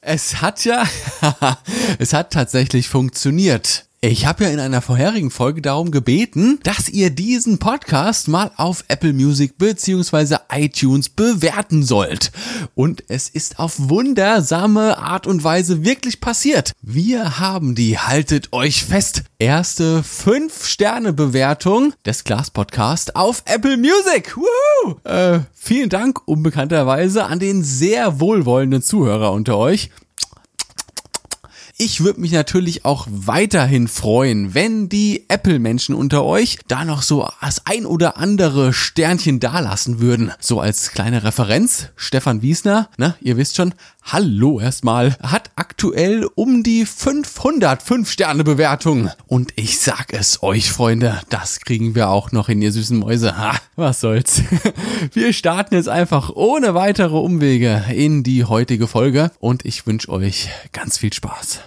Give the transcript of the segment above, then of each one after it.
Es hat ja, es hat tatsächlich funktioniert. Ich habe ja in einer vorherigen Folge darum gebeten, dass ihr diesen Podcast mal auf Apple Music bzw. iTunes bewerten sollt. Und es ist auf wundersame Art und Weise wirklich passiert. Wir haben die, haltet euch fest, erste 5-Sterne-Bewertung des Glas Podcast auf Apple Music. Woo! Äh, vielen Dank unbekannterweise an den sehr wohlwollenden Zuhörer unter euch. Ich würde mich natürlich auch weiterhin freuen, wenn die Apple-Menschen unter euch da noch so das ein oder andere Sternchen dalassen würden. So als kleine Referenz, Stefan Wiesner, ne, ihr wisst schon, hallo erstmal, hat aktuell um die 500 5-Sterne-Bewertungen. Und ich sag es euch, Freunde, das kriegen wir auch noch in ihr süßen Mäuse. Ha, was soll's. Wir starten jetzt einfach ohne weitere Umwege in die heutige Folge und ich wünsche euch ganz viel Spaß.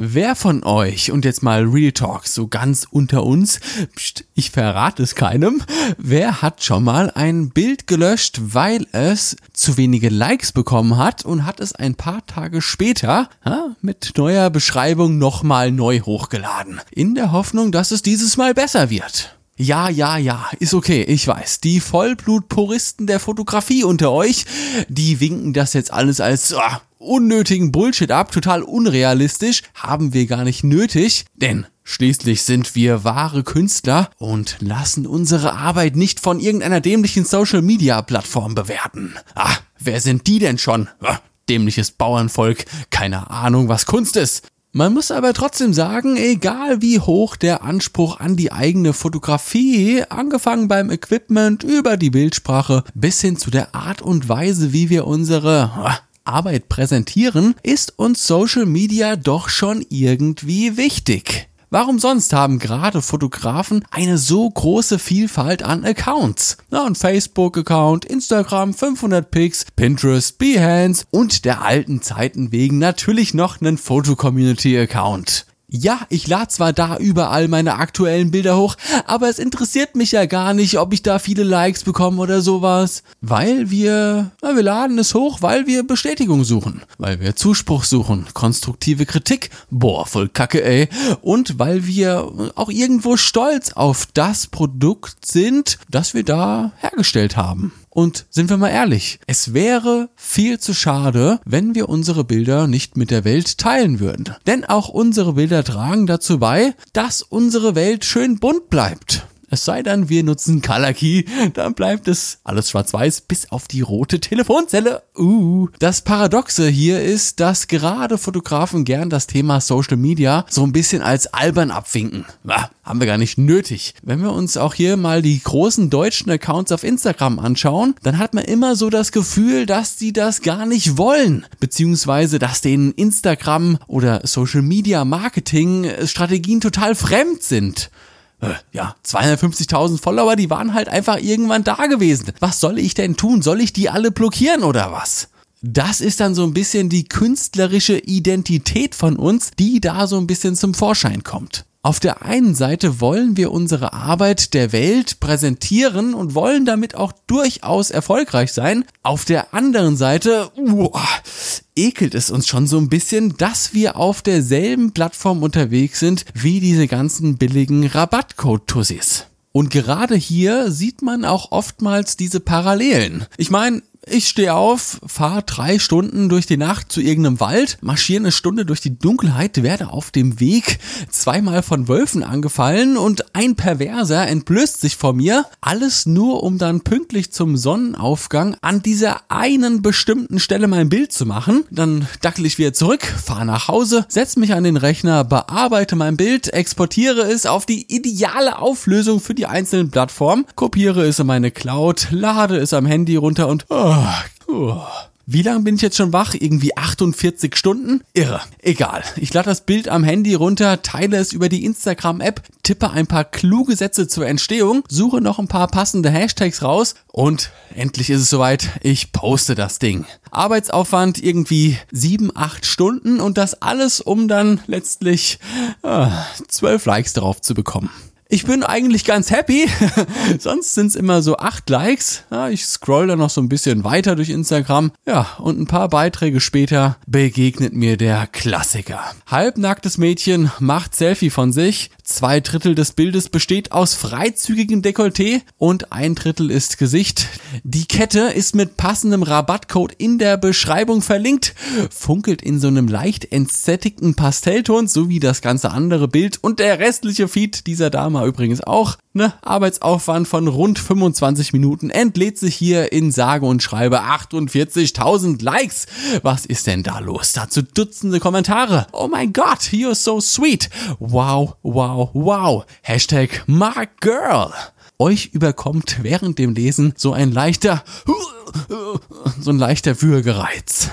Wer von euch, und jetzt mal Real Talk, so ganz unter uns, pst, ich verrate es keinem, wer hat schon mal ein Bild gelöscht, weil es zu wenige Likes bekommen hat und hat es ein paar Tage später ja, mit neuer Beschreibung nochmal neu hochgeladen, in der Hoffnung, dass es dieses Mal besser wird? Ja, ja, ja, ist okay, ich weiß. Die Vollblutpuristen der Fotografie unter euch, die winken das jetzt alles als oh, unnötigen Bullshit ab, total unrealistisch, haben wir gar nicht nötig, denn Schließlich sind wir wahre Künstler und lassen unsere Arbeit nicht von irgendeiner dämlichen Social-Media-Plattform bewerten. Ah, wer sind die denn schon? Ah, dämliches Bauernvolk, keine Ahnung, was Kunst ist. Man muss aber trotzdem sagen, egal wie hoch der Anspruch an die eigene Fotografie, angefangen beim Equipment über die Bildsprache bis hin zu der Art und Weise, wie wir unsere ah, Arbeit präsentieren, ist uns Social Media doch schon irgendwie wichtig. Warum sonst haben gerade Fotografen eine so große Vielfalt an Accounts? Na, ein Facebook-Account, Instagram, 500 Pics, Pinterest, Behance und der alten Zeiten wegen natürlich noch einen Foto-Community-Account. Ja, ich lade zwar da überall meine aktuellen Bilder hoch, aber es interessiert mich ja gar nicht, ob ich da viele Likes bekomme oder sowas. Weil wir, na, wir laden es hoch, weil wir Bestätigung suchen. Weil wir Zuspruch suchen, konstruktive Kritik, boah, voll Kacke, ey. Und weil wir auch irgendwo stolz auf das Produkt sind, das wir da hergestellt haben. Und sind wir mal ehrlich, es wäre viel zu schade, wenn wir unsere Bilder nicht mit der Welt teilen würden. Denn auch unsere Bilder tragen dazu bei, dass unsere Welt schön bunt bleibt. Es sei denn, wir nutzen Color Key, dann bleibt es alles schwarz-weiß bis auf die rote Telefonzelle. Uh. Das Paradoxe hier ist, dass gerade Fotografen gern das Thema Social Media so ein bisschen als albern abwinken. Ah, haben wir gar nicht nötig. Wenn wir uns auch hier mal die großen deutschen Accounts auf Instagram anschauen, dann hat man immer so das Gefühl, dass die das gar nicht wollen, beziehungsweise dass denen Instagram oder Social Media Marketing Strategien total fremd sind. Äh, ja, 250.000 Follower, die waren halt einfach irgendwann da gewesen. Was soll ich denn tun? Soll ich die alle blockieren oder was? Das ist dann so ein bisschen die künstlerische Identität von uns, die da so ein bisschen zum Vorschein kommt. Auf der einen Seite wollen wir unsere Arbeit der Welt präsentieren und wollen damit auch durchaus erfolgreich sein. Auf der anderen Seite uah, ekelt es uns schon so ein bisschen, dass wir auf derselben Plattform unterwegs sind wie diese ganzen billigen Rabattcode-Tussis. Und gerade hier sieht man auch oftmals diese Parallelen. Ich meine, ich stehe auf, fahre drei Stunden durch die Nacht zu irgendeinem Wald, marschiere eine Stunde durch die Dunkelheit, werde auf dem Weg zweimal von Wölfen angefallen und ein Perverser entblößt sich vor mir. Alles nur, um dann pünktlich zum Sonnenaufgang an dieser einen bestimmten Stelle mein Bild zu machen. Dann dackel ich wieder zurück, fahre nach Hause, setze mich an den Rechner, bearbeite mein Bild, exportiere es auf die ideale Auflösung für die einzelnen Plattformen, kopiere es in meine Cloud, lade es am Handy runter und oh, wie lange bin ich jetzt schon wach? Irgendwie 48 Stunden? Irre. Egal. Ich lade das Bild am Handy runter, teile es über die Instagram-App, tippe ein paar kluge Sätze zur Entstehung, suche noch ein paar passende Hashtags raus und endlich ist es soweit. Ich poste das Ding. Arbeitsaufwand irgendwie 7, 8 Stunden und das alles, um dann letztlich äh, 12 Likes darauf zu bekommen. Ich bin eigentlich ganz happy. Sonst sind's immer so acht Likes. Ja, ich scroll da noch so ein bisschen weiter durch Instagram. Ja, und ein paar Beiträge später begegnet mir der Klassiker. Halbnacktes Mädchen macht Selfie von sich. Zwei Drittel des Bildes besteht aus freizügigem Dekolleté und ein Drittel ist Gesicht. Die Kette ist mit passendem Rabattcode in der Beschreibung verlinkt. Funkelt in so einem leicht entsättigten Pastellton sowie das ganze andere Bild und der restliche Feed dieser Dame übrigens auch. Ne? Arbeitsaufwand von rund 25 Minuten entlädt sich hier in sage und schreibe 48.000 Likes. Was ist denn da los? Dazu Dutzende Kommentare. Oh mein Gott, you're so sweet. Wow, wow, wow. Hashtag Mark Girl euch überkommt während dem Lesen so ein leichter, so ein leichter Würgereiz.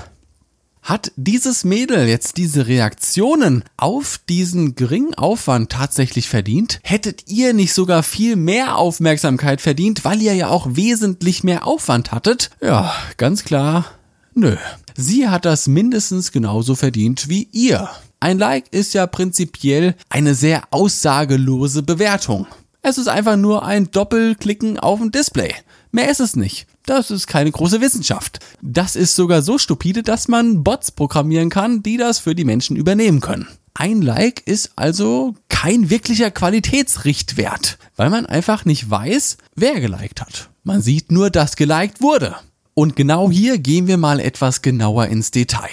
Hat dieses Mädel jetzt diese Reaktionen auf diesen geringen Aufwand tatsächlich verdient? Hättet ihr nicht sogar viel mehr Aufmerksamkeit verdient, weil ihr ja auch wesentlich mehr Aufwand hattet? Ja, ganz klar, nö. Sie hat das mindestens genauso verdient wie ihr. Ein Like ist ja prinzipiell eine sehr aussagelose Bewertung. Es ist einfach nur ein Doppelklicken auf dem Display. Mehr ist es nicht. Das ist keine große Wissenschaft. Das ist sogar so stupide, dass man Bots programmieren kann, die das für die Menschen übernehmen können. Ein Like ist also kein wirklicher Qualitätsrichtwert, weil man einfach nicht weiß, wer geliked hat. Man sieht nur, dass geliked wurde. Und genau hier gehen wir mal etwas genauer ins Detail.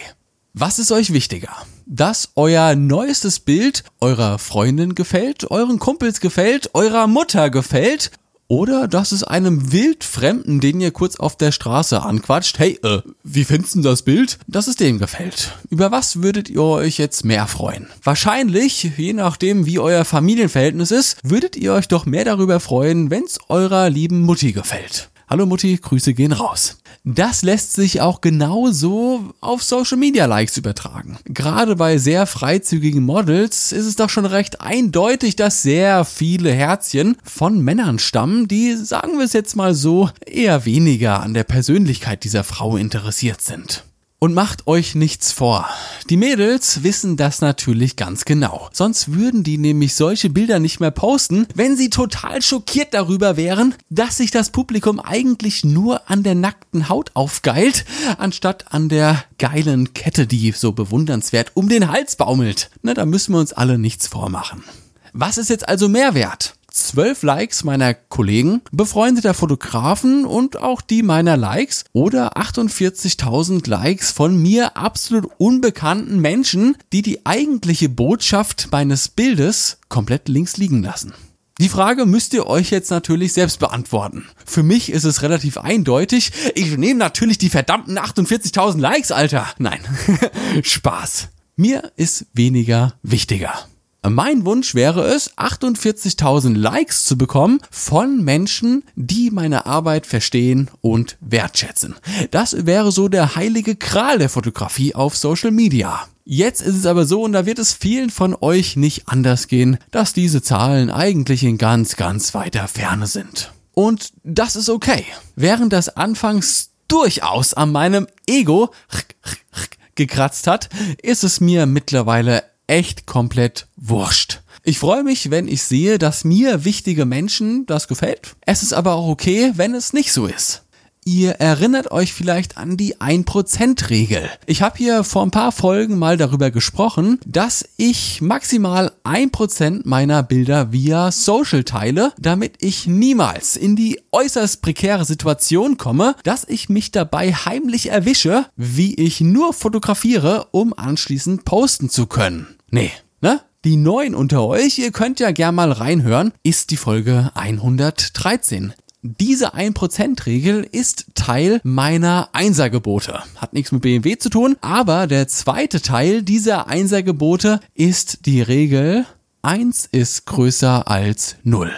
Was ist euch wichtiger? Dass euer neuestes Bild eurer Freundin gefällt, euren Kumpels gefällt, eurer Mutter gefällt oder dass es einem Wildfremden, den ihr kurz auf der Straße anquatscht, hey, äh, wie findest du das Bild? Dass es dem gefällt. Über was würdet ihr euch jetzt mehr freuen? Wahrscheinlich, je nachdem wie euer Familienverhältnis ist, würdet ihr euch doch mehr darüber freuen, wenn's eurer lieben Mutti gefällt. Hallo Mutti, Grüße gehen raus. Das lässt sich auch genauso auf Social Media Likes übertragen. Gerade bei sehr freizügigen Models ist es doch schon recht eindeutig, dass sehr viele Herzchen von Männern stammen, die, sagen wir es jetzt mal so, eher weniger an der Persönlichkeit dieser Frau interessiert sind. Und macht euch nichts vor. Die Mädels wissen das natürlich ganz genau. Sonst würden die nämlich solche Bilder nicht mehr posten, wenn sie total schockiert darüber wären, dass sich das Publikum eigentlich nur an der nackten Haut aufgeilt, anstatt an der geilen Kette, die so bewundernswert um den Hals baumelt. Na, da müssen wir uns alle nichts vormachen. Was ist jetzt also mehr 12 Likes meiner Kollegen, befreundeter Fotografen und auch die meiner Likes oder 48.000 Likes von mir absolut unbekannten Menschen, die die eigentliche Botschaft meines Bildes komplett links liegen lassen. Die Frage müsst ihr euch jetzt natürlich selbst beantworten. Für mich ist es relativ eindeutig. Ich nehme natürlich die verdammten 48.000 Likes, Alter. Nein, Spaß. Mir ist weniger wichtiger. Mein Wunsch wäre es, 48.000 Likes zu bekommen von Menschen, die meine Arbeit verstehen und wertschätzen. Das wäre so der heilige Kral der Fotografie auf Social Media. Jetzt ist es aber so, und da wird es vielen von euch nicht anders gehen, dass diese Zahlen eigentlich in ganz, ganz weiter Ferne sind. Und das ist okay. Während das anfangs durchaus an meinem Ego gekratzt hat, ist es mir mittlerweile echt komplett wurscht. Ich freue mich, wenn ich sehe, dass mir wichtige Menschen das gefällt. Es ist aber auch okay, wenn es nicht so ist. Ihr erinnert euch vielleicht an die 1%-Regel. Ich habe hier vor ein paar Folgen mal darüber gesprochen, dass ich maximal 1% meiner Bilder via Social teile, damit ich niemals in die äußerst prekäre Situation komme, dass ich mich dabei heimlich erwische, wie ich nur fotografiere, um anschließend posten zu können. Nee, ne? Die Neuen unter euch, ihr könnt ja gern mal reinhören, ist die Folge 113. Diese 1%-Regel ist Teil meiner Einsergebote. Hat nichts mit BMW zu tun, aber der zweite Teil dieser Einsergebote ist die Regel 1 ist größer als 0.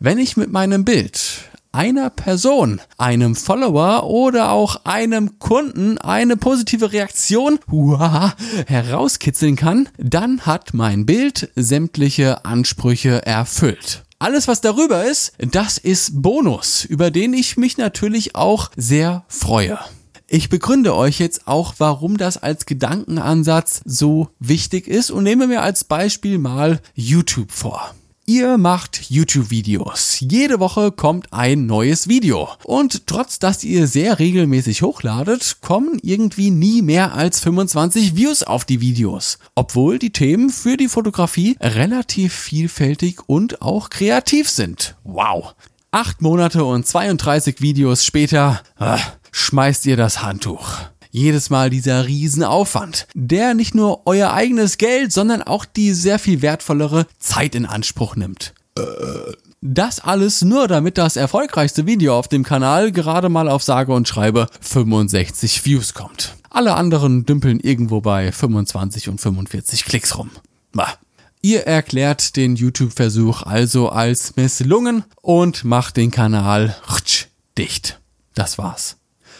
Wenn ich mit meinem Bild einer Person, einem Follower oder auch einem Kunden eine positive Reaktion huah, herauskitzeln kann, dann hat mein Bild sämtliche Ansprüche erfüllt. Alles, was darüber ist, das ist Bonus, über den ich mich natürlich auch sehr freue. Ich begründe euch jetzt auch, warum das als Gedankenansatz so wichtig ist und nehme mir als Beispiel mal YouTube vor. Ihr macht YouTube-Videos. Jede Woche kommt ein neues Video. Und trotz dass ihr sehr regelmäßig hochladet, kommen irgendwie nie mehr als 25 Views auf die Videos. Obwohl die Themen für die Fotografie relativ vielfältig und auch kreativ sind. Wow. Acht Monate und 32 Videos später äh, schmeißt ihr das Handtuch. Jedes Mal dieser Riesenaufwand, der nicht nur euer eigenes Geld, sondern auch die sehr viel wertvollere Zeit in Anspruch nimmt. Das alles nur damit das erfolgreichste Video auf dem Kanal gerade mal auf sage und schreibe 65 Views kommt. Alle anderen dümpeln irgendwo bei 25 und 45 Klicks rum. Bah. Ihr erklärt den YouTube-Versuch also als misslungen und macht den Kanal dicht. Das war's.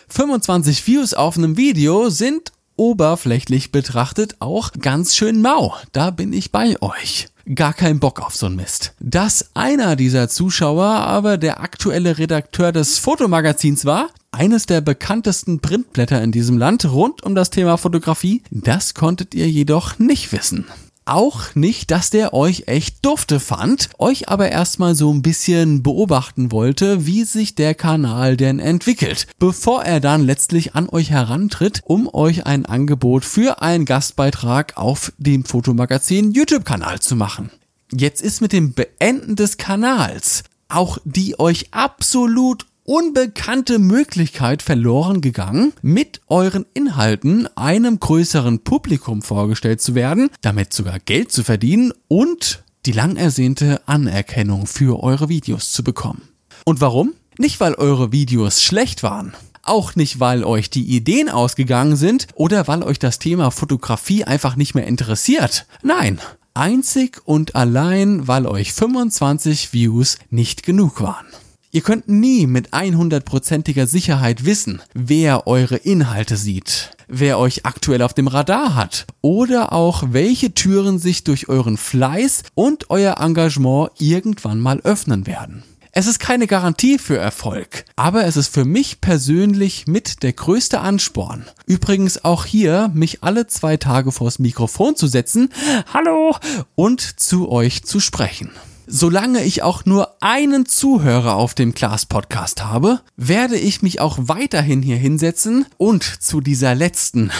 25 Views auf einem Video sind oberflächlich betrachtet auch ganz schön mau. Da bin ich bei euch. Gar kein Bock auf so'n Mist. Dass einer dieser Zuschauer aber der aktuelle Redakteur des Fotomagazins war, eines der bekanntesten Printblätter in diesem Land rund um das Thema Fotografie, das konntet ihr jedoch nicht wissen auch nicht, dass der euch echt dufte fand, euch aber erstmal so ein bisschen beobachten wollte, wie sich der Kanal denn entwickelt, bevor er dann letztlich an euch herantritt, um euch ein Angebot für einen Gastbeitrag auf dem Fotomagazin YouTube-Kanal zu machen. Jetzt ist mit dem Beenden des Kanals auch die euch absolut unbekannte Möglichkeit verloren gegangen, mit euren Inhalten einem größeren Publikum vorgestellt zu werden, damit sogar Geld zu verdienen und die lang ersehnte Anerkennung für eure Videos zu bekommen. Und warum? Nicht, weil eure Videos schlecht waren. Auch nicht, weil euch die Ideen ausgegangen sind oder weil euch das Thema Fotografie einfach nicht mehr interessiert. Nein, einzig und allein, weil euch 25 Views nicht genug waren. Ihr könnt nie mit 100%iger Sicherheit wissen, wer eure Inhalte sieht, wer euch aktuell auf dem Radar hat oder auch welche Türen sich durch euren Fleiß und euer Engagement irgendwann mal öffnen werden. Es ist keine Garantie für Erfolg, aber es ist für mich persönlich mit der größte Ansporn. Übrigens auch hier, mich alle zwei Tage vors Mikrofon zu setzen, hallo, und zu euch zu sprechen. Solange ich auch nur einen Zuhörer auf dem Class Podcast habe, werde ich mich auch weiterhin hier hinsetzen und zu dieser letzten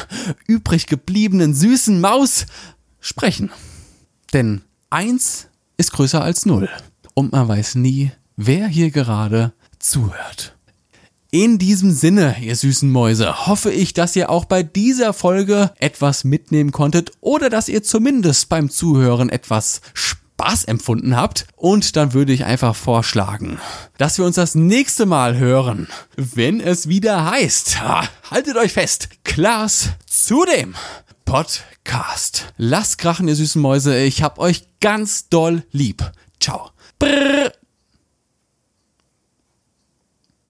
übrig gebliebenen süßen Maus sprechen. Denn eins ist größer als null und man weiß nie, wer hier gerade zuhört. In diesem Sinne, ihr süßen Mäuse, hoffe ich, dass ihr auch bei dieser Folge etwas mitnehmen konntet oder dass ihr zumindest beim Zuhören etwas Spaß Spaß empfunden habt. Und dann würde ich einfach vorschlagen, dass wir uns das nächste Mal hören, wenn es wieder heißt, haltet euch fest, Klaas zu dem Podcast. Lasst krachen, ihr süßen Mäuse, ich hab euch ganz doll lieb. Ciao. Brrr.